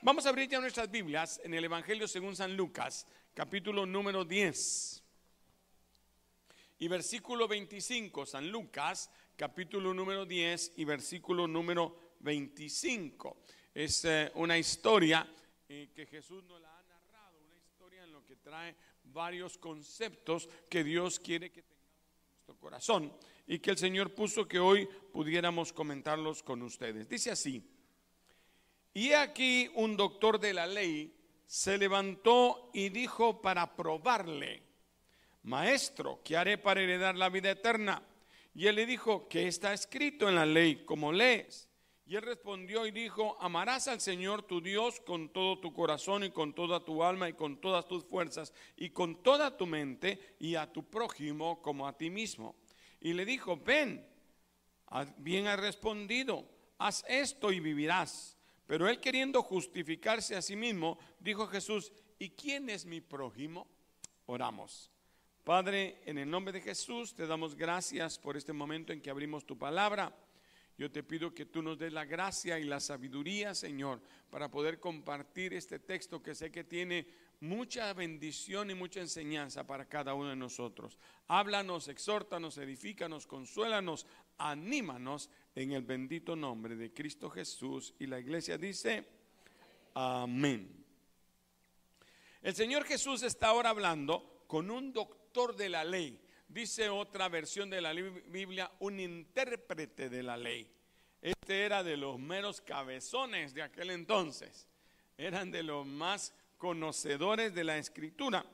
Vamos a abrir ya nuestras Biblias en el Evangelio según San Lucas, capítulo número 10. Y versículo 25, San Lucas, capítulo número 10 y versículo número 25. Es eh, una historia eh, que Jesús nos la ha narrado, una historia en lo que trae varios conceptos que Dios quiere que tengamos en nuestro corazón y que el Señor puso que hoy pudiéramos comentarlos con ustedes. Dice así, y aquí un doctor de la ley se levantó y dijo para probarle, Maestro, ¿qué haré para heredar la vida eterna? Y él le dijo, ¿qué está escrito en la ley? como lees? Y él respondió y dijo, amarás al Señor tu Dios con todo tu corazón y con toda tu alma y con todas tus fuerzas y con toda tu mente y a tu prójimo como a ti mismo. Y le dijo, ven, bien has respondido, haz esto y vivirás. Pero él queriendo justificarse a sí mismo, dijo Jesús, ¿y quién es mi prójimo? Oramos. Padre, en el nombre de Jesús te damos gracias por este momento en que abrimos tu palabra. Yo te pido que tú nos des la gracia y la sabiduría, Señor, para poder compartir este texto que sé que tiene mucha bendición y mucha enseñanza para cada uno de nosotros. Háblanos, exhórtanos, edifícanos, consuélanos, anímanos en el bendito nombre de Cristo Jesús. Y la iglesia dice, amén. El Señor Jesús está ahora hablando con un doctor de la ley. Dice otra versión de la Biblia, un intérprete de la ley. Este era de los meros cabezones de aquel entonces. Eran de los más conocedores de la escritura.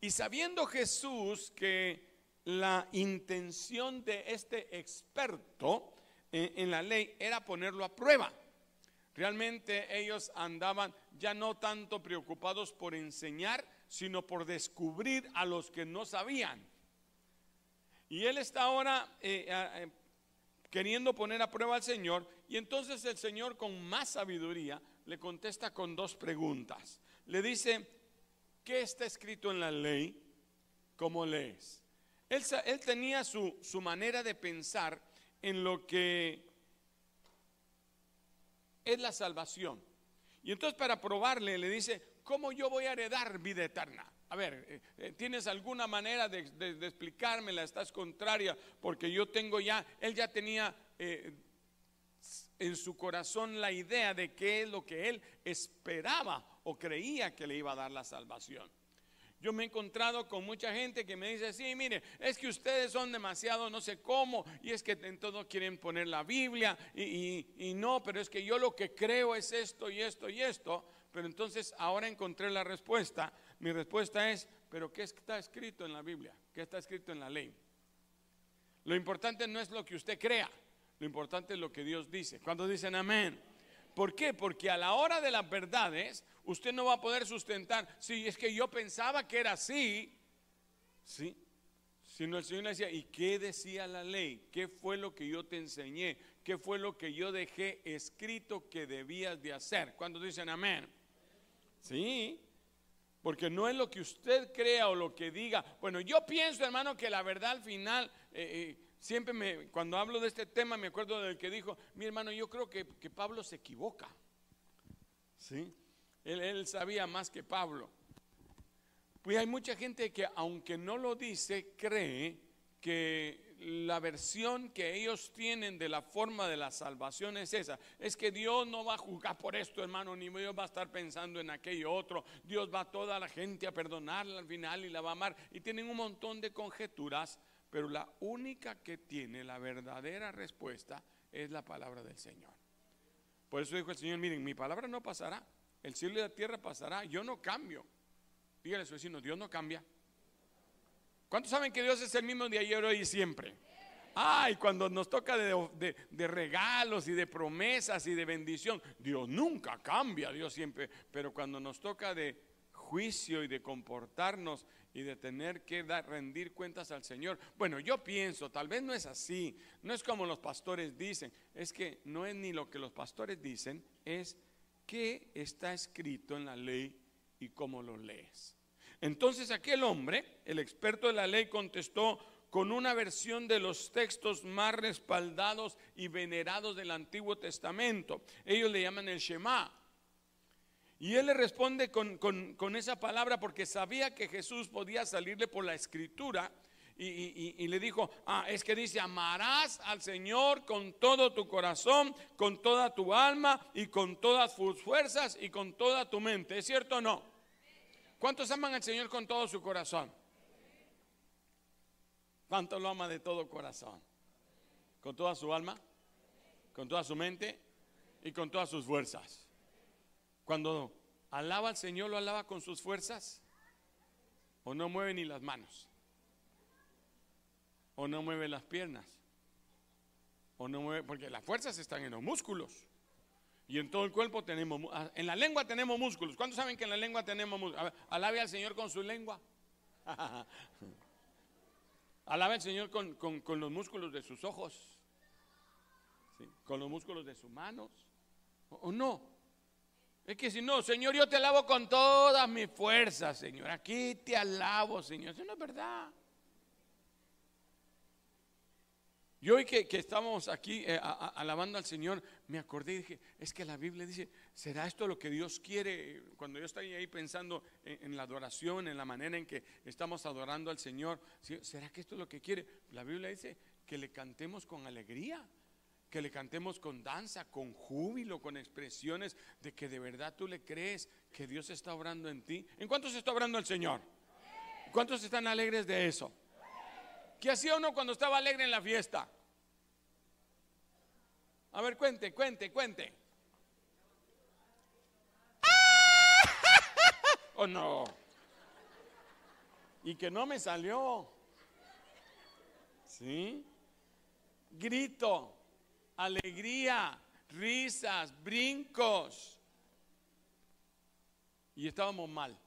Y sabiendo Jesús que la intención de este experto en, la ley era ponerlo a prueba. Realmente ellos andaban ya no tanto preocupados por enseñar, sino por descubrir a los que no sabían. Y él está ahora eh, eh, queriendo poner a prueba al Señor, y entonces el Señor con más sabiduría le contesta con dos preguntas le dice, ¿qué está escrito en la ley? ¿Cómo lees? Él, él tenía su, manera de pensar en lo que es la salvación. Y entonces para probarle le dice, ¿cómo yo voy a heredar vida eterna? A ver, eh, eh, ¿tienes alguna manera de, de, explicármela? Estás contraria porque yo tengo ya, él ya tenía eh, en su corazón la idea de qué es lo que él esperaba o creía que le iba a dar la salvación. Yo me he encontrado con mucha gente que me dice, sí, mire, es que ustedes son demasiado no sé cómo, y es que en todo quieren poner la Biblia, y, no, pero es que yo lo que creo es esto y esto y esto. Pero entonces ahora encontré la respuesta. Mi respuesta es, pero ¿qué está escrito en la Biblia? ¿Qué está escrito en la ley? Lo importante no es lo que usted crea, lo importante es lo que Dios dice. Cuando dicen amén. ¿Por qué? Porque a la hora de las verdades, usted no va a poder sustentar. Si es que yo pensaba que era así, ¿sí? Sino el Señor le decía, ¿y qué decía la ley? ¿Qué fue lo que yo te enseñé? ¿Qué fue lo que yo dejé escrito que debías de hacer? Cuando dicen amén. Sí, porque no es lo que usted crea o lo que diga. Bueno, yo pienso, hermano, que la verdad al final, eh, eh, siempre me, cuando hablo de este tema, me acuerdo del que dijo, mi hermano, yo creo que, que Pablo se equivoca. ¿Sí? Él, sabía más que Pablo. Pues hay mucha gente que aunque no lo dice, cree que la versión que ellos tienen de la forma de la salvación es esa. Es que Dios no va a juzgar por esto, hermano, ni Dios va a estar pensando en aquello otro. Dios va a toda la gente a perdonarla al final y la va a amar. Y tienen un montón de conjeturas, pero la única que tiene la verdadera respuesta es la palabra del Señor. Por eso dijo el Señor, miren, mi palabra no pasará. El cielo y la tierra pasará, yo no cambio. Dígale a su vecino, Dios no cambia. ¿Cuántos saben que Dios es el mismo de ayer, hoy y siempre? Ay, cuando nos toca de, de, regalos y de promesas y de bendición, Dios nunca cambia, Dios siempre. Pero cuando nos toca de juicio y de comportarnos y de tener que dar, rendir cuentas al Señor. Bueno, yo pienso, tal vez no es así, no es como los pastores dicen, es que no es ni lo que los pastores dicen, es qué está escrito en la ley y cómo lo lees. Entonces aquel hombre, el experto de la ley, contestó con una versión de los textos más respaldados y venerados del Antiguo Testamento. Ellos le llaman el Shema. Y él le responde con, con, esa palabra porque sabía que Jesús podía salirle por la escritura. Y, y, y, le dijo, ah, es que dice, amarás al Señor con todo tu corazón, con toda tu alma y con todas tus fuerzas y con toda tu mente. ¿Es cierto o no? ¿Cuántos aman al Señor con todo su corazón? ¿Cuántos lo ama de todo corazón? ¿Con toda su alma? ¿Con toda su mente? Y con todas sus fuerzas. Cuando alaba al Señor, ¿lo alaba con sus fuerzas? ¿O no mueve ni las manos? ¿O no mueve las piernas? ¿O no mueve? Porque las fuerzas están en los músculos. Y en todo el cuerpo tenemos, ah, en la lengua tenemos músculos. ¿Cuántos saben que en la lengua tenemos músculos? Alabe al Señor con su lengua. Alabe al Señor con, los músculos de sus ojos. Con los músculos de sus manos. ¿O no? Es que si no, Señor, yo te alabo con todas mis fuerzas, Señor. Aquí te alabo, Señor. Eso no es verdad. Y hoy que, estamos aquí eh, alabando al Señor, me acordé y dije, es que la Biblia dice, ¿será esto lo que Dios quiere? Cuando yo estoy ahí pensando en, la adoración, en la manera en que estamos adorando al Señor, ¿será que esto es lo que quiere? La Biblia dice que le cantemos con alegría que le cantemos con danza, con júbilo, con expresiones de que de verdad tú le crees que Dios está obrando en ti. ¿En cuántos está obrando el Señor? ¿Cuántos están alegres de eso? ¿Qué hacía uno cuando estaba alegre en la fiesta? A ver, cuente, cuente, cuente. ¿O no? Y que no me salió. ¿Sí? Grito alegría, risas, brincos. Y estábamos mal.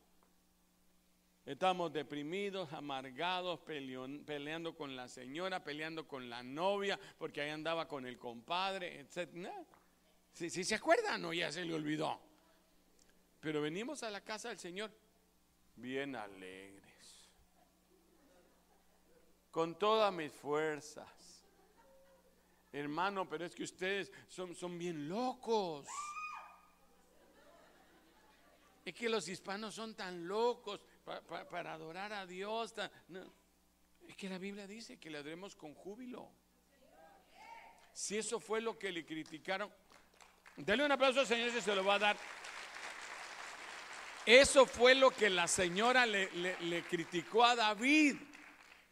Estábamos deprimidos, amargados, peleando con la señora, peleando con la novia, porque ahí andaba con el compadre, etc. Si, se acuerdan o ya se le olvidó. Pero venimos a la casa del Señor bien alegres, con todas mis fuerzas Hermano, pero es que ustedes son, son bien locos. Es que los hispanos son tan locos para adorar a Dios. Es que la Biblia dice que le adoremos con júbilo. Si eso fue lo que le criticaron, denle un aplauso al Señor si se lo va a dar. Eso fue lo que la señora le, le criticó a David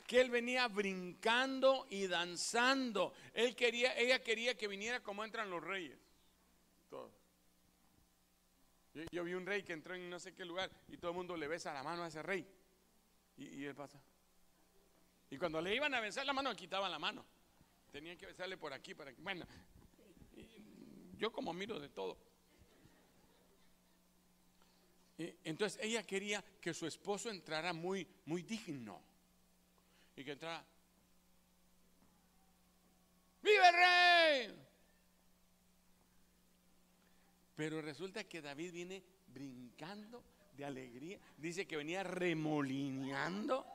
que él venía brincando y danzando. Él quería, ella quería que viniera como entran los reyes. Yo, vi un rey que entró en no sé qué lugar y todo el mundo le besa la mano a ese rey. Y, él pasa. Y cuando le iban a besar la mano, le quitaban la mano. Tenían que besarle por aquí, para aquí. Bueno, yo como miro de todo. entonces ella quería que su esposo entrara muy, muy digno y que entra ¡Vive el rey! Pero resulta que David viene brincando de alegría. Dice que venía remolineando.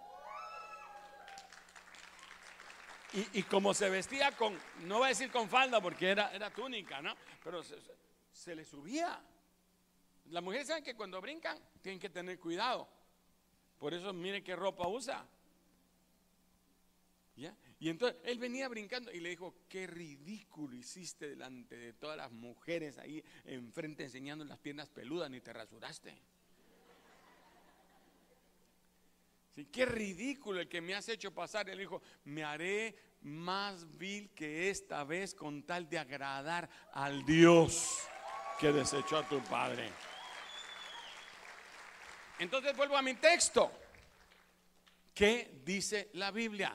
Y, como se vestía con, no voy a decir con falda porque era, era túnica, ¿no? Pero se, se le subía. Las mujeres saben que cuando brincan tienen que tener cuidado. Por eso mire qué ropa usa. Y entonces él venía brincando y le dijo, qué ridículo hiciste delante de todas las mujeres ahí enfrente enseñando las piernas peludas, ni te rasuraste. Sí, qué ridículo el que me has hecho pasar. Él dijo, me haré más vil que esta vez con tal de agradar al Dios que desechó a tu padre. Entonces vuelvo a mi texto. ¿Qué dice la Biblia?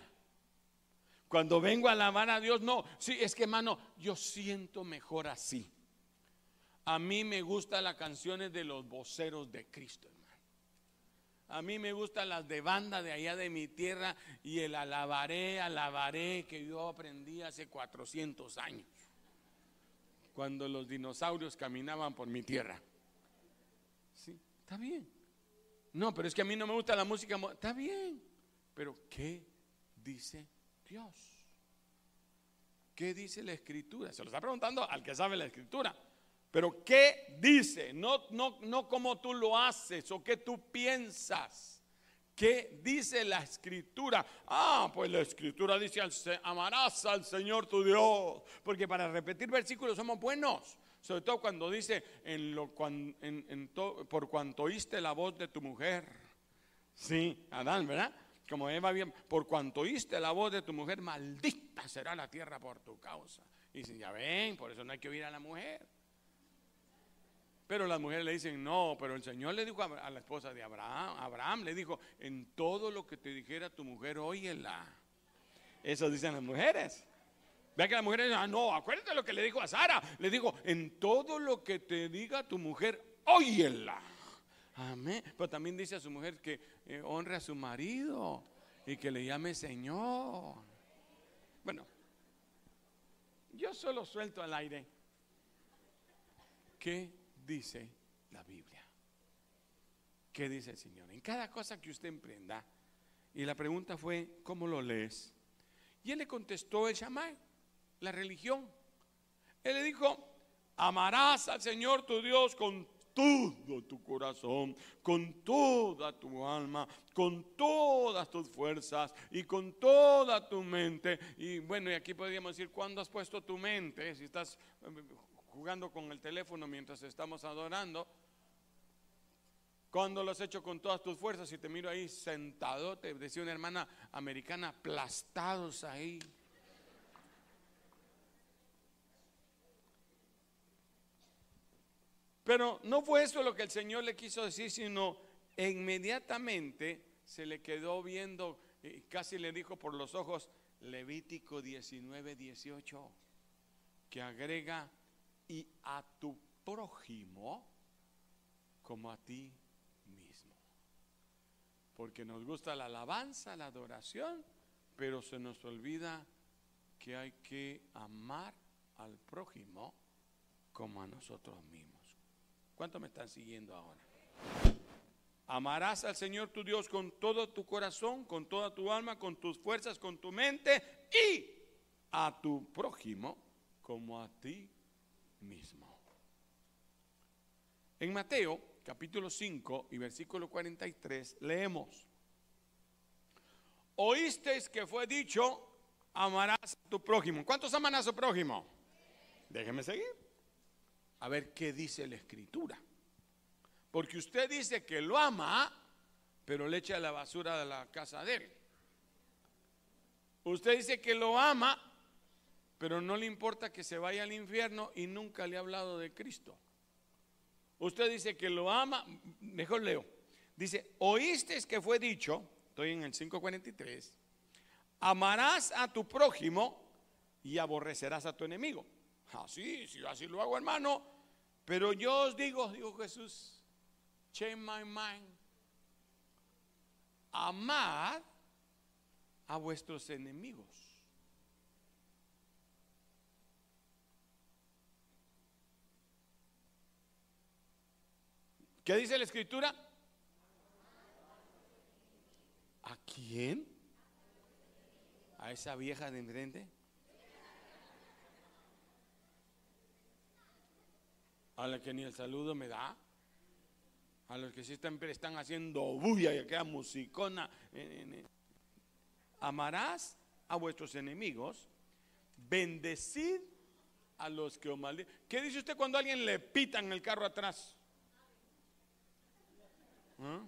Cuando vengo a alabar a Dios, no, sí, es que hermano, yo siento mejor así. A mí me gustan las canciones de los voceros de Cristo, hermano. A mí me gustan las de banda de allá de mi tierra y el alabaré, alabaré que yo aprendí hace 400 años, cuando los dinosaurios caminaban por mi tierra. Sí, está bien. No, pero es que a mí no me gusta la música. Está bien. Pero ¿qué dice Dios. ¿Qué dice la escritura? Se lo está preguntando al que sabe la escritura. Pero ¿qué dice? No, no, no cómo tú lo haces o qué tú piensas. ¿Qué dice la escritura? Ah, pues la escritura dice, amarás al Señor tu Dios. Porque para repetir versículos somos buenos. Sobre todo cuando dice, en lo, por cuanto oíste la voz de tu mujer. Sí, Adán, ¿verdad? Como Eva bien, por cuanto oíste la voz de tu mujer, maldita será la tierra por tu causa. Y dicen, ya ven, por eso no hay que oír a la mujer. Pero las mujeres le dicen, no, pero el Señor le dijo a, la esposa de Abraham, Abraham le dijo, en todo lo que te dijera tu mujer, óyela. Eso dicen las mujeres. Vea que las mujeres dicen, ah, no, acuérdate lo que le dijo a Sara. Le dijo, en todo lo que te diga tu mujer, óyela. Amén. Pero también dice a su mujer que eh, honre a su marido y que le llame Señor. Bueno, yo solo suelto al aire. ¿Qué dice la Biblia? ¿Qué dice el Señor? En cada cosa que usted emprenda. Y la pregunta fue, ¿cómo lo lees? Y él le contestó el Shammai, la religión. Él le dijo, amarás al Señor tu Dios con todo tu corazón, con toda tu alma, con todas tus fuerzas y con toda tu mente. Y bueno, y aquí podríamos decir, ¿cuándo has puesto tu mente? Si estás jugando con el teléfono mientras estamos adorando. Cuando lo has hecho con todas tus fuerzas y te miro ahí sentado, te decía una hermana americana, aplastados ahí. Pero no fue eso lo que el Señor le quiso decir, sino inmediatamente se le quedó viendo, y casi le dijo por los ojos, Levítico 19, 18, que agrega y a tu prójimo como a ti mismo. Porque nos gusta la alabanza, la adoración, pero se nos olvida que hay que amar al prójimo como a nosotros mismos. ¿Cuánto me están siguiendo ahora? Amarás al Señor tu Dios con todo tu corazón, con toda tu alma, con tus fuerzas, con tu mente y a tu prójimo como a ti mismo. En Mateo capítulo 5 y versículo 43 leemos, oísteis que fue dicho, amarás a tu prójimo. ¿Cuántos aman a su prójimo? Déjeme seguir. A ver qué dice la escritura. Porque usted dice que lo ama, pero le echa la basura de la casa de él. Usted dice que lo ama, pero no le importa que se vaya al infierno y nunca le ha hablado de Cristo. Usted dice que lo ama, mejor leo. Dice, oíste que fue dicho, estoy en el 543, amarás a tu prójimo y aborrecerás a tu enemigo. Así, si así lo hago, hermano. Pero yo os digo, dijo Jesús, change my mind. Amad a vuestros enemigos. ¿Qué dice la escritura? ¿A quién? ¿A esa vieja de enfrente? A la que ni el saludo me da. A los que sí están, haciendo bulla y aquella musicona. Amarás a vuestros enemigos. Bendecid a los que os maldicen. ¿Qué dice usted cuando alguien le pita en el carro atrás? ¿Ah?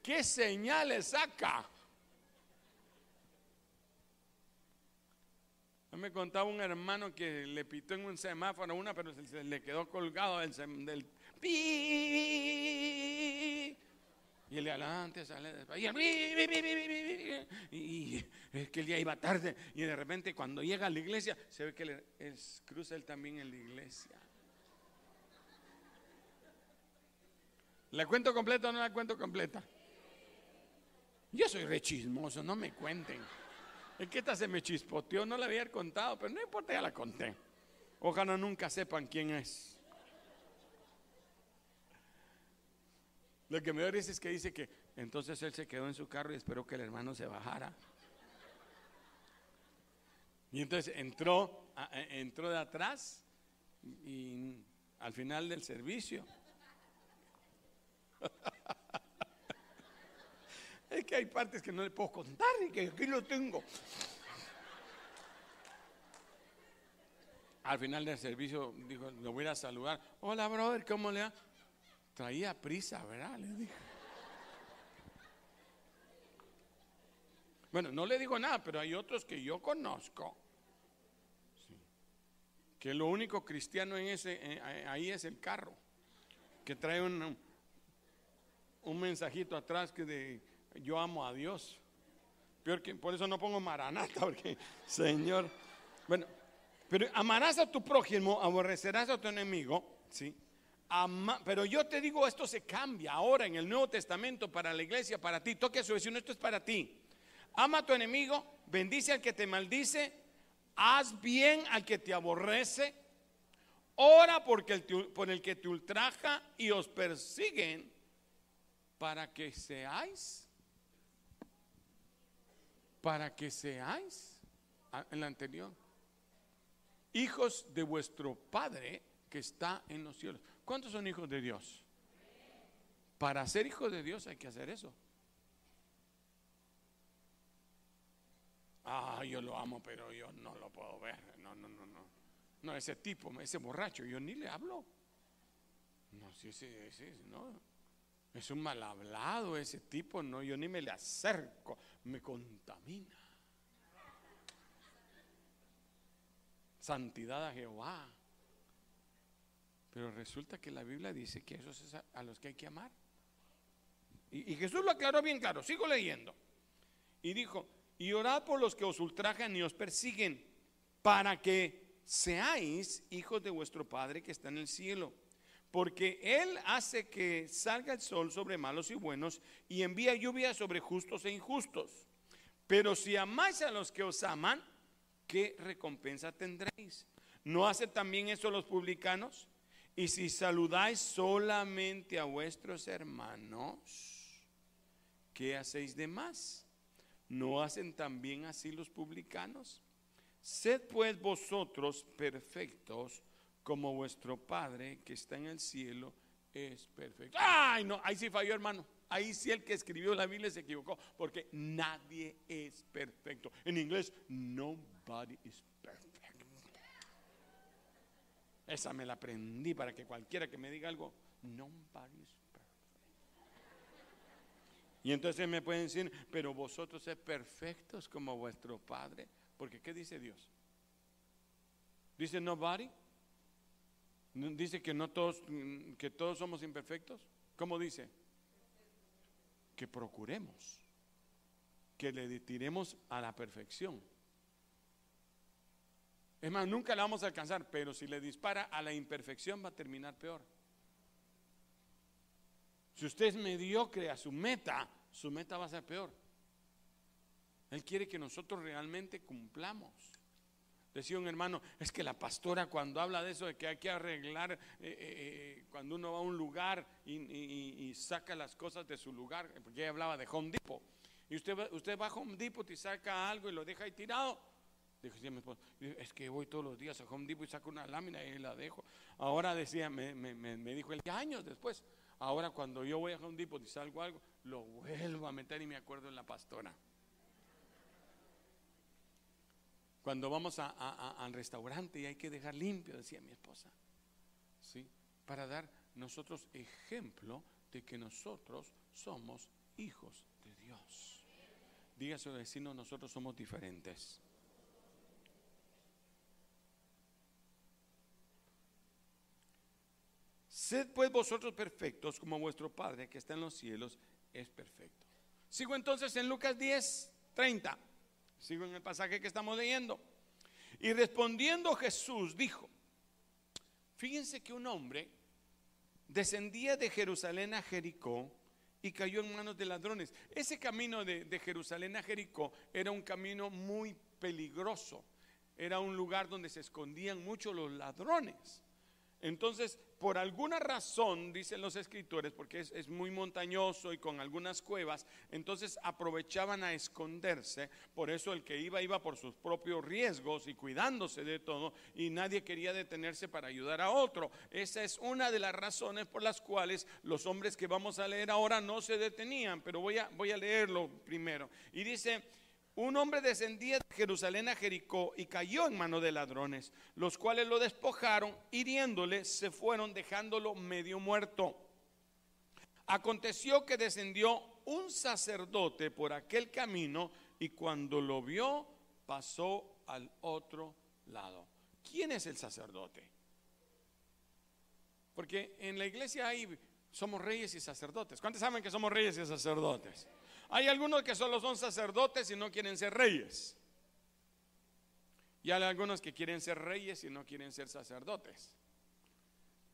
¿Qué señales saca? Me contaba un hermano que le pitó en un semáforo una, pero se, le quedó colgado del, del pi. Y el de adelante sale después. Y, y, es que el día iba tarde. Y de repente, cuando llega a la iglesia, se ve que le, cruza él también en la iglesia. ¿La cuento completa o no la cuento completa? Yo soy rechismoso, no me cuenten. Es que esta se me chispoteó, no la había contado, pero no importa, ya la conté. Ojalá nunca sepan quién es. Lo que me da es que dice que entonces él se quedó en su carro y esperó que el hermano se bajara. Y entonces entró, entró de atrás Y al final del servicio. Es que hay partes que no le puedo contar y que aquí lo tengo. Al final del servicio dijo, lo voy a saludar. Hola, brother, ¿cómo le va? Traía prisa, ¿verdad? Le dije. Bueno, no le digo nada, pero hay otros que yo conozco. Que lo único cristiano en ese, eh, ahí es el carro. Que trae un mensajito atrás que de yo amo a Dios. Por eso no pongo maranata, porque Señor. Bueno, pero amarás a tu prójimo, aborrecerás a tu enemigo, ¿sí? pero yo te digo, esto se cambia ahora en el Nuevo Testamento para la iglesia, para ti. Toque a su vecino, esto es para ti. Ama a tu enemigo, bendice al que te maldice, haz bien al que te aborrece, ora porque por el que te ultraja y os persiguen para que seáis, para que seáis, en la anterior, hijos de vuestro Padre que está en los cielos. ¿Cuántos son hijos de Dios? Para ser hijos de Dios hay que hacer eso. Ah, yo lo amo, pero yo no lo puedo ver. No, no, no, no. No, ese tipo, ese borracho, yo ni le hablo. No, sí, sí, sí, no. Es un mal hablado ese tipo, no, yo ni me le acerco, me contamina. Santidad a Jehová. Pero resulta que la Biblia dice que esos es a, los que hay que amar. Y, y Jesús lo aclaró bien claro, sigo leyendo. Y dijo, y orad por los que os ultrajan y os persiguen, para que seáis hijos de vuestro Padre que está en el cielo. Porque Él hace que salga el sol sobre malos y buenos y envía lluvia sobre justos e injustos. Pero si amáis a los que os aman, ¿qué recompensa tendréis? ¿No hacen también eso los publicanos? Y si saludáis solamente a vuestros hermanos, ¿qué hacéis de más? ¿No hacen también así los publicanos? Sed pues vosotros perfectos como vuestro Padre que está en el cielo es perfecto. Ay, no, ahí sí falló hermano. Ahí sí el que escribió la Biblia se equivocó, porque nadie es perfecto. En inglés, nobody is perfect. Esa me la aprendí para que cualquiera que me diga algo, nobody is y entonces me pueden decir, pero vosotros sed perfectos como vuestro Padre. Porque ¿qué dice Dios? Dice nobody. Dice que no todos, que todos somos imperfectos. ¿Cómo dice? Que procuremos, que le tiremos a la perfección. Es más, nunca la vamos a alcanzar, pero si le dispara a la imperfección va a terminar peor. Si usted es mediocre a su meta, su meta va a ser peor. Él quiere que nosotros realmente cumplamos. Decía un hermano, es que la pastora cuando habla de eso, de que hay que arreglar, eh, eh, eh, cuando uno va a un lugar y, saca las cosas de su lugar, porque ella hablaba de Home Depot, y usted, usted va a Home Depot y saca algo y lo deja ahí tirado. Dijo, mi esposo, es que voy todos los días a Home Depot y saco una lámina y la dejo. Ahora decía, me, me, me dijo él, años después, Ahora cuando yo voy a un Depot y salgo algo, lo vuelvo a meter y me acuerdo en la pastora. Cuando vamos al restaurante y hay que dejar limpio, decía mi esposa. ¿Sí? Para dar nosotros ejemplo de que nosotros somos hijos de Dios. Diga a su vecino, nosotros somos diferentes. Sed pues vosotros perfectos como vuestro Padre que está en los cielos es perfecto. Sigo entonces en Lucas 10, 30. Sigo en el pasaje que estamos leyendo. Y respondiendo Jesús dijo, fíjense que un hombre descendía de Jerusalén a Jericó y cayó en manos de ladrones. Ese camino de, de Jerusalén a Jericó era un camino muy peligroso. Era un lugar donde se escondían mucho los ladrones. Entonces, por alguna razón, dicen los escritores, porque es, muy montañoso y con algunas cuevas, entonces aprovechaban a esconderse. Por eso el que iba, iba por sus propios riesgos y cuidándose de todo, y nadie quería detenerse para ayudar a otro. Esa es una de las razones por las cuales los hombres que vamos a leer ahora no se detenían, pero voy a, voy a leerlo primero. Y dice, un hombre descendía de Jerusalén a Jericó y cayó en manos de ladrones, los cuales lo despojaron, hiriéndole, se fueron dejándolo medio muerto. Aconteció que descendió un sacerdote por aquel camino y cuando lo vio pasó al otro lado. ¿Quién es el sacerdote? Porque en la iglesia hay somos reyes y sacerdotes. ¿Cuántos saben que somos reyes y sacerdotes? Hay algunos que solo son sacerdotes y no quieren ser reyes. Y hay algunos que quieren ser reyes y no quieren ser sacerdotes.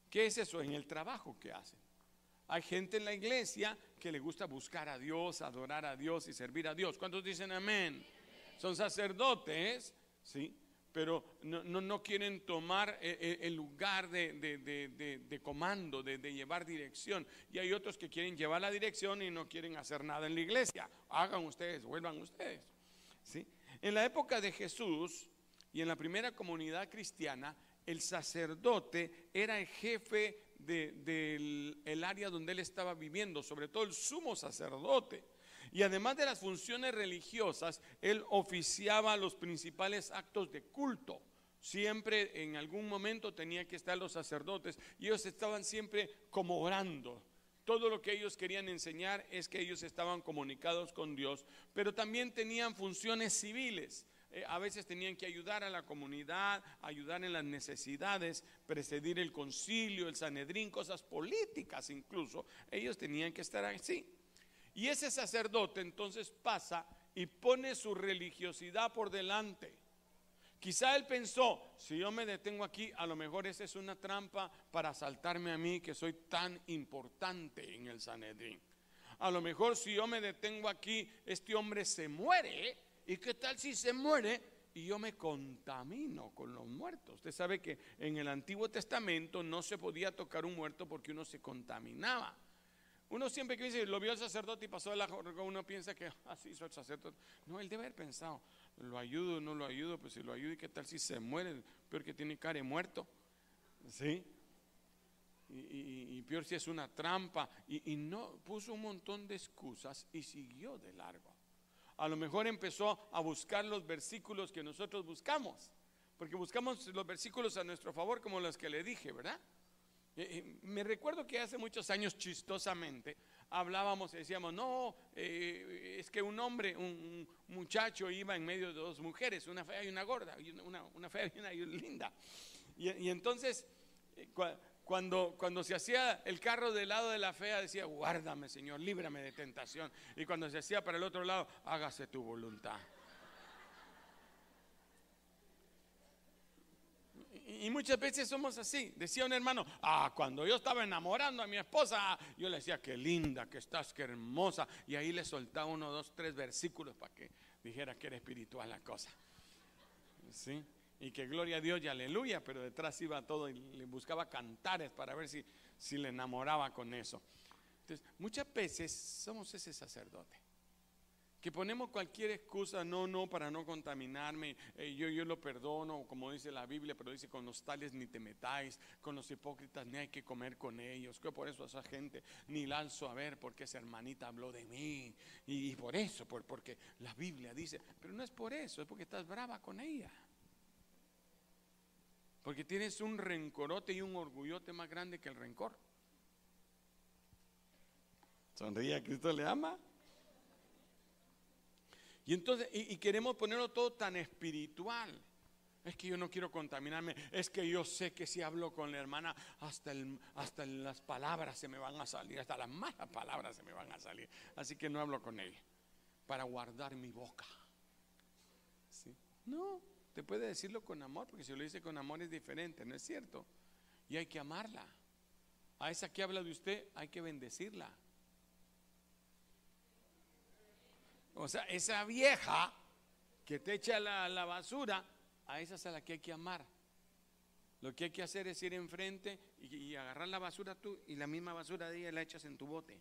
¿Qué es eso? En el trabajo que hacen. Hay gente en la iglesia que le gusta buscar a Dios, adorar a Dios y servir a Dios. ¿Cuántos dicen amén? Son sacerdotes, ¿sí? Pero no, no, quieren tomar eh, eh, el lugar de, comando, de, llevar dirección. Y hay otros que quieren llevar la dirección y no quieren hacer nada en la iglesia. Hagan ustedes, vuelvan ustedes. ¿Sí? En la época de Jesús y en la primera comunidad cristiana, el sacerdote era el jefe del área donde él estaba viviendo, sobre todo el sumo sacerdote. Y además de las funciones religiosas, él oficiaba los principales actos de culto. Siempre en algún momento tenía que estar los sacerdotes y ellos estaban siempre como orando. Todo lo que ellos querían enseñar es que ellos estaban comunicados con Dios, pero también tenían funciones civiles. Eh, a veces tenían que ayudar a la comunidad, ayudar en las necesidades, precedir el concilio, el Sanedrín, cosas políticas incluso. Ellos tenían que estar así. Y ese sacerdote entonces pasa y pone su religiosidad por delante. Quizá él pensó, si yo me detengo aquí, a lo mejor esa es una trampa para asaltarme a mí que soy tan importante en el Sanedrín. A lo mejor si yo me detengo aquí, este hombre se muere. ¿Y qué tal si se muere y yo me contamino con los muertos? Usted sabe que en el Antiguo Testamento no se podía tocar un muerto porque uno se contaminaba. Uno siempre que dice, lo vio el sacerdote y pasó de la uno piensa que así ah, el sacerdote. No, él debe haber pensado, lo ayudo, no lo ayudo, pues si lo ayudo, ¿y qué tal si se muere? Peor que tiene cara muerto. ¿Sí? Y, peor si es una trampa. Y, y no, puso un montón de excusas y siguió de largo. A lo mejor empezó a buscar los versículos que nosotros buscamos. Porque buscamos los versículos a nuestro favor, como los que le dije, ¿verdad? Eh, eh, me recuerdo que hace muchos años chistosamente hablábamos y decíamos, no, eh, es que un hombre, un, muchacho iba en medio de dos mujeres, una fea y una gorda, una, fea y una linda. Y, entonces, cuando, cuando se hacía el carro del lado de la fea, decía, guárdame Señor, líbrame de tentación. Y cuando se hacía para el otro lado, hágase tu voluntad. Y muchas veces somos así. Decía un hermano, ah, cuando yo estaba enamorando a mi esposa, yo le decía, qué linda que estás, qué hermosa. Y ahí le soltaba uno, dos, tres versículos para que dijera que era espiritual la cosa. ¿Sí? Y que gloria a Dios y aleluya, pero detrás iba todo y le buscaba cantares para ver si, si le enamoraba con eso. Entonces, muchas veces somos ese sacerdote que ponemos cualquier excusa, no, no, para no contaminarme, eh, yo, yo lo perdono, como dice la Biblia, pero dice, con los tales ni te metáis, con los hipócritas ni hay que comer con ellos, que por eso esa gente ni lanzo a ver porque esa hermanita habló de mí, y, por eso, por, porque la Biblia dice, pero no es por eso, es porque estás brava con ella. Porque tienes un rencorote y un orgullote más grande que el rencor. Sonríe, Cristo le ama. Y entonces, y, queremos ponerlo todo tan espiritual. Es que yo no quiero contaminarme. Es que yo sé que si hablo con la hermana, hasta, el, hasta las palabras se me van a salir, hasta las malas palabras se me van a salir. Así que no hablo con ella para guardar mi boca. No, te puede decirlo con amor, porque si lo dice con amor es diferente, ¿no es cierto? Y hay que amarla. A esa que habla de usted hay que bendecirla. O sea, esa vieja que te echa la, basura, a esa es a la que hay que amar. Lo que hay que hacer es ir enfrente y, y agarrar la basura tú y la misma basura de ella la echas en tu bote.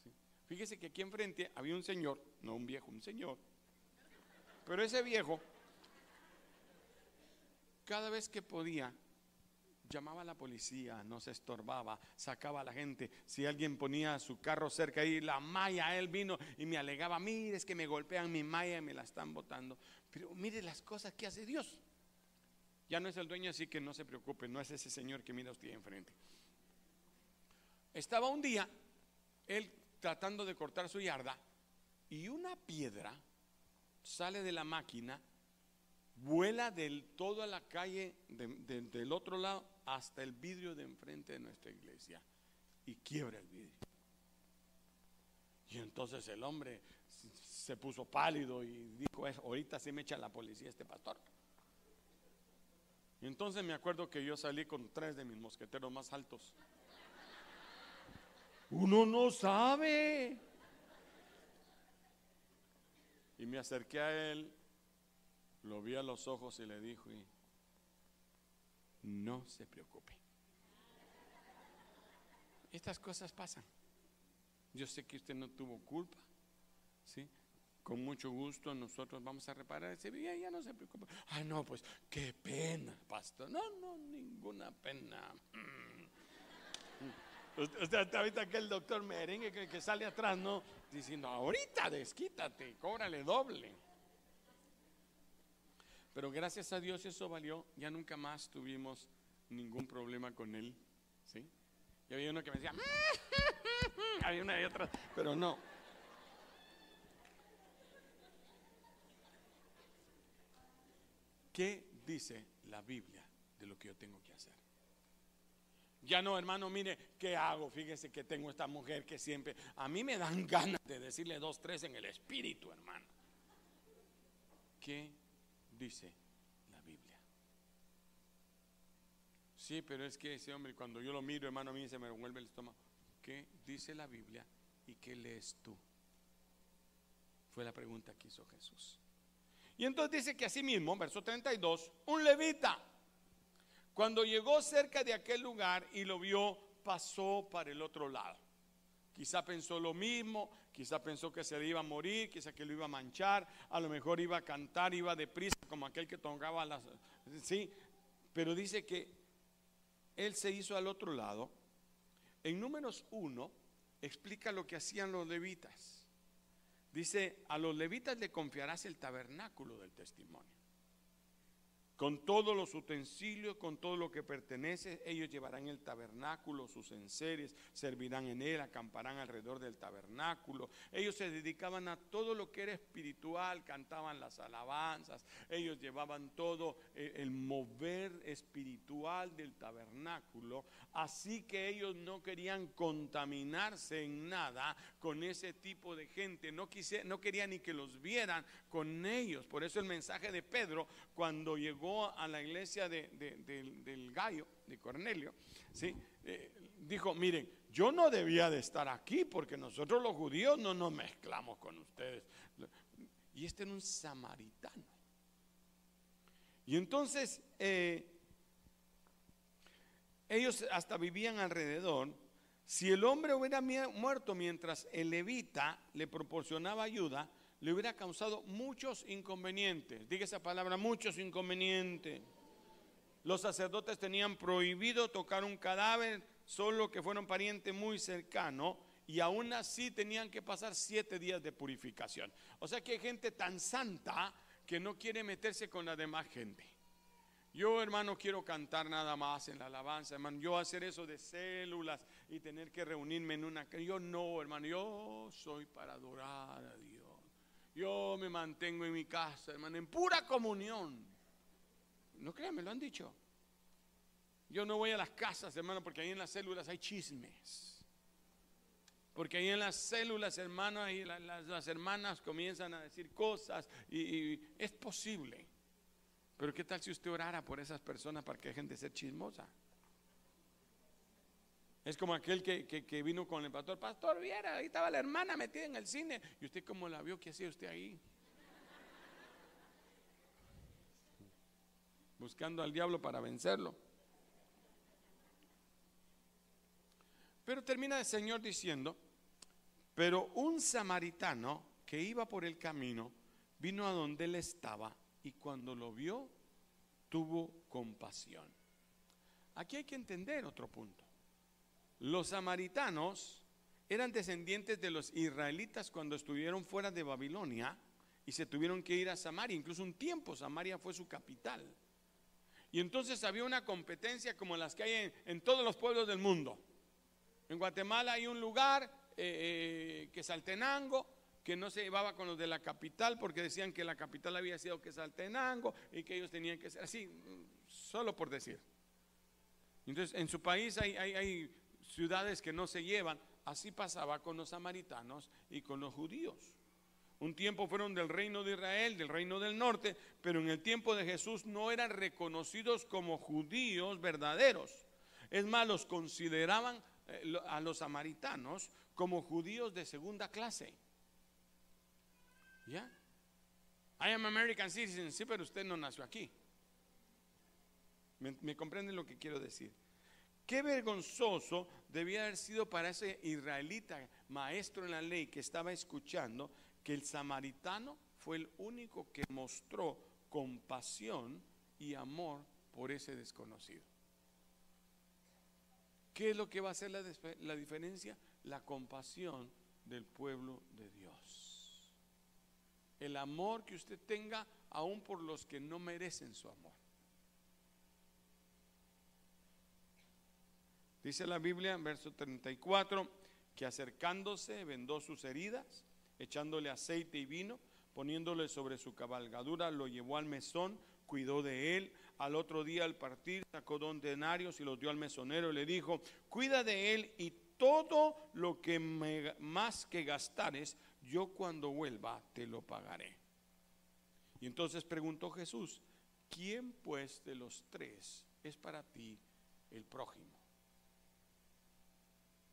Sí. Fíjese que aquí enfrente había un señor, no un viejo, un señor. Pero ese viejo, cada vez que podía, llamaba a la policía, no se estorbaba, sacaba a la gente. Si alguien ponía su carro cerca ahí, la malla, él vino y me alegaba, mire, es que me golpean mi malla y me la están botando. Pero mire las cosas que hace Dios. Ya no es el dueño, así que no se preocupe, no es ese señor que mira usted enfrente. Estaba un día, él tratando de cortar su yarda, y una piedra sale de la máquina, vuela del todo a la calle del otro lado hasta el vidrio de enfrente de nuestra iglesia y quiebra el vidrio. Y entonces el hombre se puso pálido y dijo, ahorita se me echa la policía este pastor. Y entonces me acuerdo que yo salí con tres de mis mosqueteros más altos. Uno no sabe. Y me acerqué a él, lo vi a los ojos y le dijo, no se preocupe. Estas cosas pasan. Yo sé que usted no tuvo culpa, ¿sí? Con mucho gusto nosotros vamos a reparar ese día, ya no se preocupe. Ay, no, pues qué pena, pastor. No, no, ninguna pena. Mm. Usted ahorita que el doctor merengue que, que sale atrás, ¿no? Diciendo, ahorita desquítate, cóbrale doble. Pero gracias a Dios eso valió, ya nunca más tuvimos ningún problema con él. ¿sí? Y había uno que me decía, había una y otra, pero no. ¿Qué dice la Biblia de lo que yo tengo que hacer? Ya no, hermano, mire, ¿qué hago? Fíjese que tengo esta mujer que siempre, a mí me dan ganas de decirle dos, tres en el espíritu, hermano. ¿Qué dice la Biblia? Sí, pero es que ese hombre, cuando yo lo miro, hermano, a mí se me revuelve el estómago. ¿Qué dice la Biblia y qué lees tú? Fue la pregunta que hizo Jesús. Y entonces dice que así mismo, verso 32, un levita, cuando llegó cerca de aquel lugar y lo vio, pasó para el otro lado. Quizá pensó lo mismo, quizá pensó que se le iba a morir, quizá que lo iba a manchar, a lo mejor iba a cantar, iba deprisa como aquel que tocaba las... Sí, pero dice que él se hizo al otro lado. En números 1 explica lo que hacían los levitas. Dice, a los levitas le confiarás el tabernáculo del testimonio. Con todos los utensilios, con todo lo que pertenece, ellos llevarán el tabernáculo, sus enseres, servirán en él, acamparán alrededor del tabernáculo. Ellos se dedicaban a todo lo que era espiritual, cantaban las alabanzas, ellos llevaban todo eh, el mover espiritual del tabernáculo. Así que ellos no querían contaminarse en nada con ese tipo de gente, no, no querían ni que los vieran con ellos. Por eso el mensaje de Pedro, cuando llegó a la iglesia del gallo, de Cornelio, ¿sí? Eh, dijo, miren, yo no debía de estar aquí porque nosotros los judíos no nos mezclamos con ustedes. Y este era un samaritano. Y entonces eh, ellos hasta vivían alrededor. Si el hombre hubiera muerto mientras el levita le proporcionaba ayuda, le hubiera causado muchos inconvenientes. Diga esa palabra, muchos inconvenientes. Los sacerdotes tenían prohibido tocar un cadáver, solo que fuera un pariente muy cercano, y aún así tenían que pasar siete días de purificación. O sea que hay gente tan santa que no quiere meterse con la demás gente. Yo, hermano, quiero cantar nada más en la alabanza, hermano. Yo hacer eso de células y tener que reunirme en una... Yo no, hermano, yo soy para adorar a Dios. Yo me mantengo en mi casa, hermano, en pura comunión. No crean, me lo han dicho. Yo no voy a las casas, hermano, porque ahí en las células hay chismes. Porque ahí en las células, hermano, ahí las, hermanas comienzan a decir cosas y, y, es posible. Pero ¿qué tal si usted orara por esas personas para que dejen de ser chismosas? Es como aquel que, vino con el pastor, pastor, viera, ahí estaba la hermana metida en el cine. Y usted como la vio, ¿qué hacía usted ahí? buscando al diablo para vencerlo. Pero termina el Señor diciendo, pero un samaritano que iba por el camino vino a donde él estaba y cuando lo vio tuvo compasión. Aquí hay que entender otro punto. Los samaritanos eran descendientes de los israelitas cuando estuvieron fuera de Babilonia y se tuvieron que ir a Samaria. Incluso un tiempo Samaria fue su capital. Y entonces había una competencia como las que hay en, todos los pueblos del mundo. En Guatemala hay un lugar eh, eh, que es Altenango, que no se llevaba con los de la capital porque decían que la capital había sido que Saltenango y que ellos tenían que ser así, solo por decir. Entonces, en su país hay, hay ciudades que no se llevan, así pasaba con los samaritanos y con los judíos. Un tiempo fueron del reino de Israel, del reino del norte, pero en el tiempo de Jesús no eran reconocidos como judíos verdaderos. Es más, los consideraban eh, a los samaritanos como judíos de segunda clase. ¿Ya? I am American citizen, sí, pero usted no nació aquí. ¿Me, me comprenden lo que quiero decir? Qué vergonzoso debía haber sido para ese israelita maestro en la ley que estaba escuchando que el samaritano fue el único que mostró compasión y amor por ese desconocido. ¿Qué es lo que va a hacer la, la diferencia? La compasión del pueblo de Dios el amor que usted tenga aún por los que no merecen su amor. Dice la Biblia en verso 34 que acercándose vendó sus heridas, echándole aceite y vino, poniéndole sobre su cabalgadura, lo llevó al mesón, cuidó de él. Al otro día al partir sacó dos denarios y los dio al mesonero y le dijo, cuida de él y todo lo que más que gastares, yo cuando vuelva te lo pagaré. Y entonces preguntó Jesús, ¿quién pues de los tres es para ti el prójimo?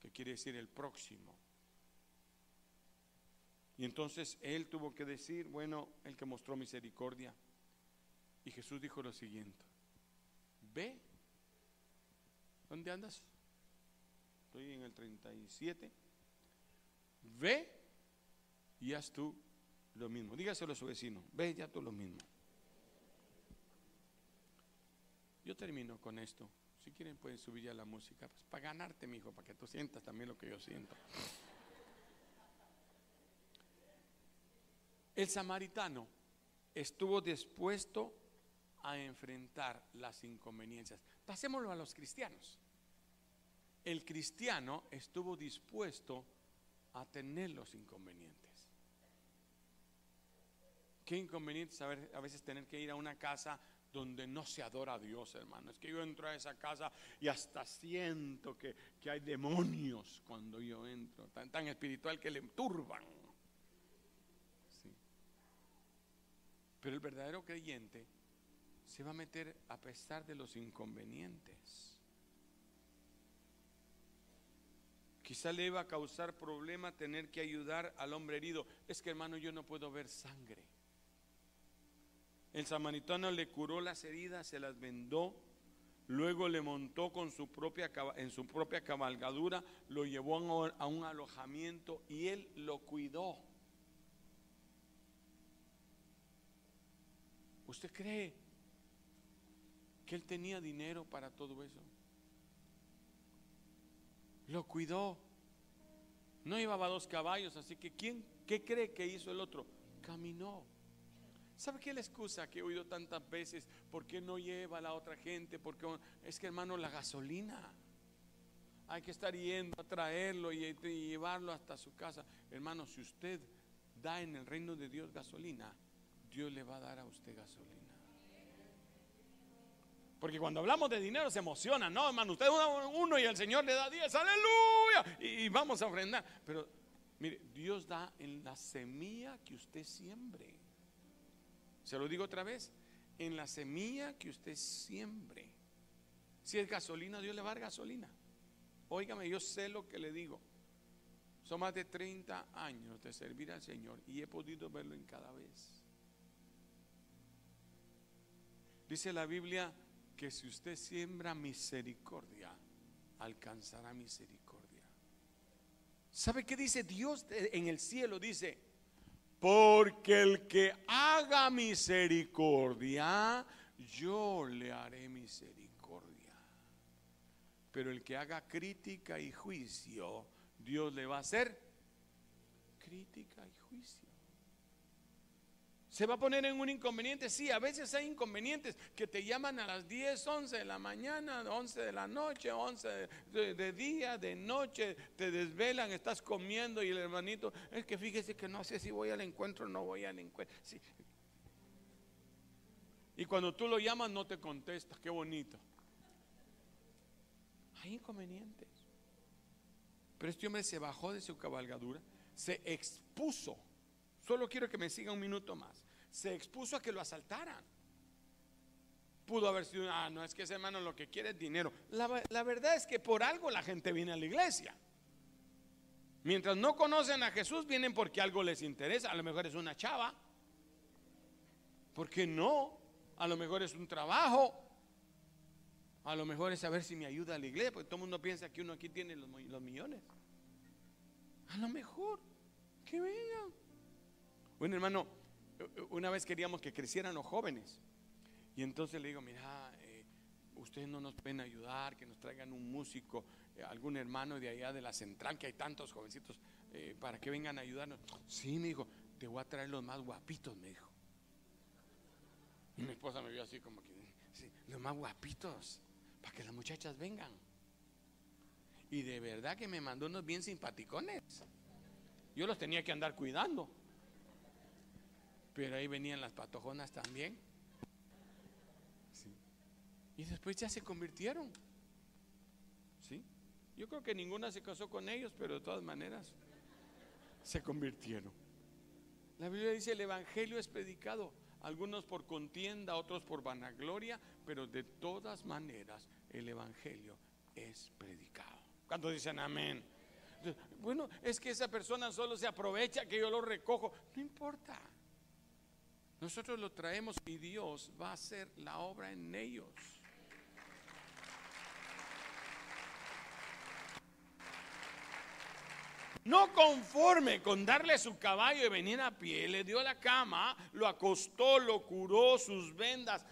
¿Qué quiere decir el próximo? Y entonces él tuvo que decir, bueno, el que mostró misericordia. Y Jesús dijo lo siguiente, ve, ¿dónde andas? Estoy en el 37. Ve y haz tú lo mismo. Dígaselo a su vecino, ve ya tú lo mismo. Yo termino con esto. Si quieren pueden subir ya la música, pues, para ganarte, mi hijo, para que tú sientas también lo que yo siento. El samaritano estuvo dispuesto a enfrentar las inconveniencias. Pasémoslo a los cristianos. El cristiano estuvo dispuesto a tener los inconvenientes. Qué inconveniente saber a veces tener que ir a una casa donde no se adora a Dios, hermano. Es que yo entro a esa casa y hasta siento que, hay demonios cuando yo entro, tan, tan espiritual que le turban. Pero el verdadero creyente se va a meter a pesar de los inconvenientes. Quizá le iba a causar problema tener que ayudar al hombre herido. Es que hermano, yo no puedo ver sangre. El samaritano le curó las heridas, se las vendó, luego le montó en su propia cabalgadura, lo llevó a un alojamiento y él lo cuidó. ¿Usted cree que él tenía dinero para todo eso? Lo cuidó. No llevaba dos caballos, así que ¿quién, qué cree que hizo el otro? Caminó. ¿Sabe qué la excusa que he oído tantas veces? ¿Por qué no lleva a la otra gente? Porque es que hermano, la gasolina. Hay que estar yendo a traerlo y, llevarlo hasta su casa. Hermano, si usted da en el reino de Dios gasolina, Dios le va a dar a usted gasolina. Porque cuando hablamos de dinero se emociona, no, hermano, usted uno, uno y el Señor le da diez, aleluya, y, y vamos a ofrendar. Pero mire, Dios da en la semilla que usted siembre. Se lo digo otra vez, en la semilla que usted siembre. Si es gasolina, Dios le va a dar gasolina. Óigame, yo sé lo que le digo. Son más de 30 años de servir al Señor y he podido verlo en cada vez. Dice la Biblia que si usted siembra misericordia, alcanzará misericordia. ¿Sabe qué dice Dios en el cielo? Dice, porque el que haga misericordia, yo le haré misericordia. Pero el que haga crítica y juicio, Dios le va a hacer crítica y juicio. ¿Se va a poner en un inconveniente? Sí, a veces hay inconvenientes que te llaman a las 10, 11 de la mañana, 11 de la noche, 11 de, día, de noche, te desvelan, estás comiendo y el hermanito, es que fíjese que no sé si voy al encuentro o no voy al encuentro. Y cuando tú lo llamas no te contesta, qué bonito. Hay inconvenientes. Pero este hombre se bajó de su cabalgadura, se expuso. Solo quiero que me siga un minuto más se expuso a que lo asaltaran. Pudo haber sido, ah, no es que ese hermano lo que quiere es dinero. La, la verdad es que por algo la gente viene a la iglesia. Mientras no conocen a Jesús, vienen porque algo les interesa. A lo mejor es una chava. ¿Por qué no? A lo mejor es un trabajo. A lo mejor es saber si me ayuda a la iglesia, porque todo el mundo piensa que uno aquí tiene los, los millones. A lo mejor, que vengan. Bueno, hermano, una vez queríamos que crecieran los jóvenes. Y entonces le digo, mira, eh, ustedes no nos pueden ayudar, que nos traigan un músico, eh, algún hermano de allá de la central, que hay tantos jovencitos, eh, para que vengan a ayudarnos. Sí, me dijo, te voy a traer los más guapitos, me dijo. Y mi esposa me vio así como que, sí, los más guapitos, para que las muchachas vengan. Y de verdad que me mandó unos bien simpaticones. Yo los tenía que andar cuidando. Pero ahí venían las patojonas también. Y después ya se convirtieron. ¿Sí? Yo creo que ninguna se casó con ellos, pero de todas maneras se convirtieron. La Biblia dice el Evangelio es predicado, algunos por contienda, otros por vanagloria, pero de todas maneras el Evangelio es predicado. ¿Cuántos dicen amén? Bueno, es que esa persona solo se aprovecha que yo lo recojo. No importa. Nosotros lo traemos y Dios va a hacer la obra en ellos. No conforme con darle su caballo y venir a pie, le dio la cama, lo acostó, lo curó, sus vendas,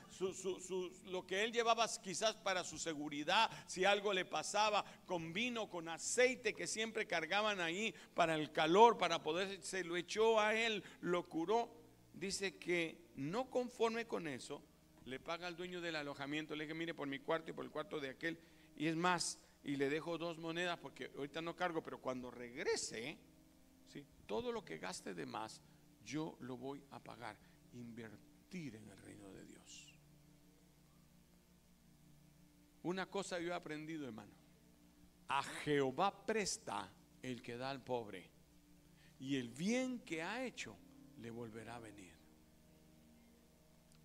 lo que él llevaba quizás para su seguridad, si algo le pasaba, con vino, con aceite que siempre cargaban ahí para el calor, para poder, se lo echó a él, lo curó dice que no conforme con eso, le paga al dueño del alojamiento, le dije, mire, por mi cuarto y por el cuarto de aquel, y es más, y le dejo dos monedas porque ahorita no cargo, pero cuando regrese, ¿sí? todo lo que gaste de más, yo lo voy a pagar, invertir en el reino de Dios. Una cosa yo he aprendido, hermano, a Jehová presta el que da al pobre, y el bien que ha hecho le volverá a venir.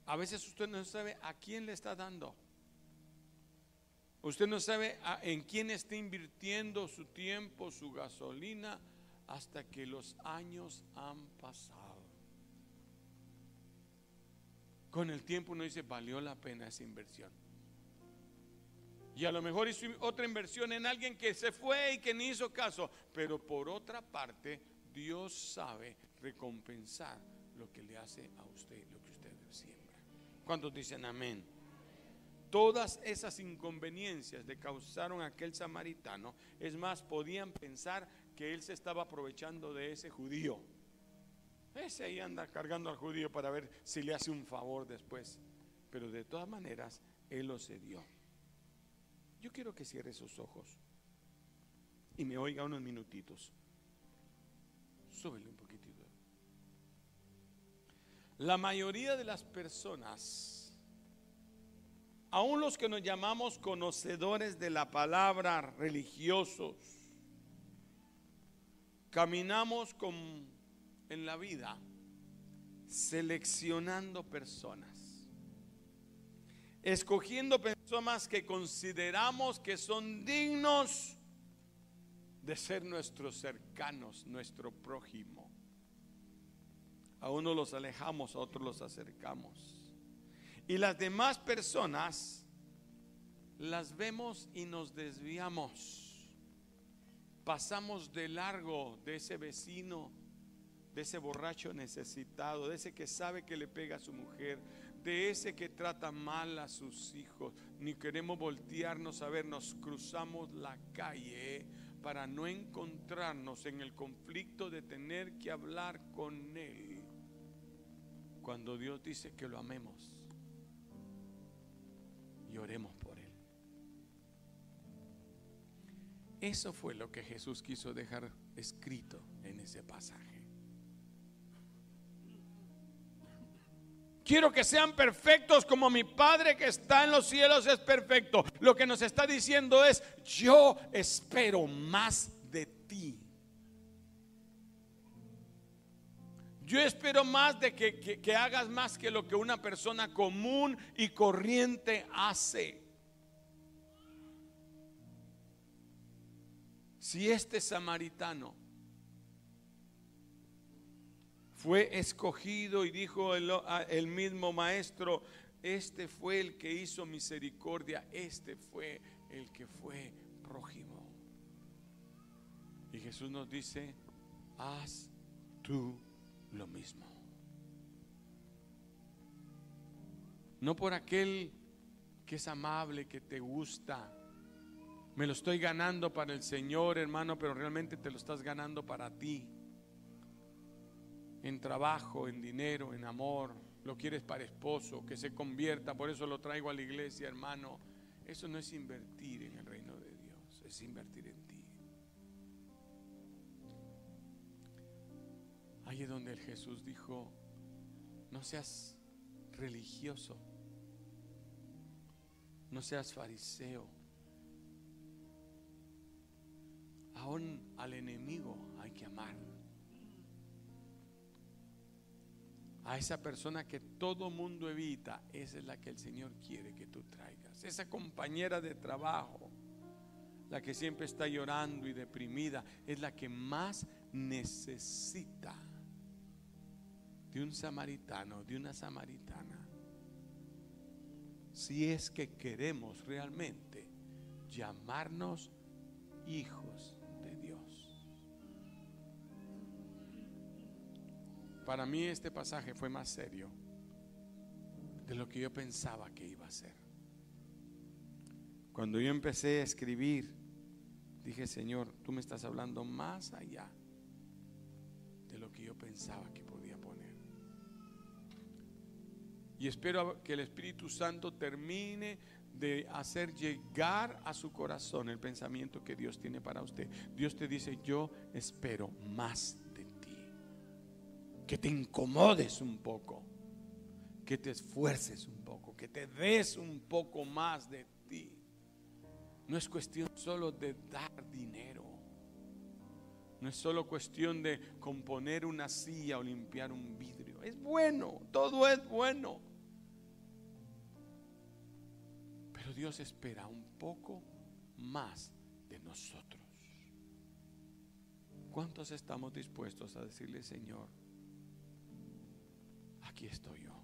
A veces usted no sabe a quién le está dando. Usted no sabe en quién está invirtiendo su tiempo, su gasolina, hasta que los años han pasado. Con el tiempo uno dice, valió la pena esa inversión. Y a lo mejor hizo otra inversión en alguien que se fue y que ni hizo caso. Pero por otra parte, Dios sabe recompensar lo que le hace a usted, lo que usted siembra. ¿Cuántos dicen amén? Todas esas inconveniencias le causaron a aquel samaritano. Es más, podían pensar que él se estaba aprovechando de ese judío. Ese ahí anda cargando al judío para ver si le hace un favor después. Pero de todas maneras, él lo cedió. Yo quiero que cierre sus ojos y me oiga unos minutitos. Súbele un poquito. La mayoría de las personas, aun los que nos llamamos conocedores de la palabra, religiosos, caminamos con, en la vida seleccionando personas, escogiendo personas que consideramos que son dignos de ser nuestros cercanos, nuestro prójimo. A unos los alejamos, a otros los acercamos. Y las demás personas las vemos y nos desviamos. Pasamos de largo de ese vecino, de ese borracho necesitado, de ese que sabe que le pega a su mujer, de ese que trata mal a sus hijos. Ni queremos voltearnos a ver, nos cruzamos la calle para no encontrarnos en el conflicto de tener que hablar con Él. Cuando Dios dice que lo amemos y oremos por Él. Eso fue lo que Jesús quiso dejar escrito en ese pasaje. Quiero que sean perfectos como mi Padre que está en los cielos es perfecto. Lo que nos está diciendo es, yo espero más de ti. Yo espero más de que, que, hagas más que lo que una persona común y corriente hace. Si este samaritano fue escogido y dijo el, mismo maestro, este fue el que hizo misericordia, este fue el que fue prójimo. Y Jesús nos dice, haz tú lo mismo. No por aquel que es amable, que te gusta. Me lo estoy ganando para el Señor, hermano, pero realmente te lo estás ganando para ti en trabajo, en dinero, en amor, lo quieres para esposo, que se convierta, por eso lo traigo a la iglesia, hermano. Eso no es invertir en el reino de Dios, es invertir en ti. Ahí es donde el Jesús dijo, no seas religioso, no seas fariseo. Aún al enemigo hay que amar. A esa persona que todo mundo evita, esa es la que el Señor quiere que tú traigas. Esa compañera de trabajo, la que siempre está llorando y deprimida, es la que más necesita de un samaritano, de una samaritana. Si es que queremos realmente llamarnos hijos Para mí este pasaje fue más serio de lo que yo pensaba que iba a ser. Cuando yo empecé a escribir, dije, Señor, tú me estás hablando más allá de lo que yo pensaba que podía poner. Y espero que el Espíritu Santo termine de hacer llegar a su corazón el pensamiento que Dios tiene para usted. Dios te dice, yo espero más que te incomodes un poco, que te esfuerces un poco, que te des un poco más de ti. No es cuestión solo de dar dinero. No es solo cuestión de componer una silla o limpiar un vidrio. Es bueno, todo es bueno. Pero Dios espera un poco más de nosotros. ¿Cuántos estamos dispuestos a decirle, Señor, aquí estoy yo.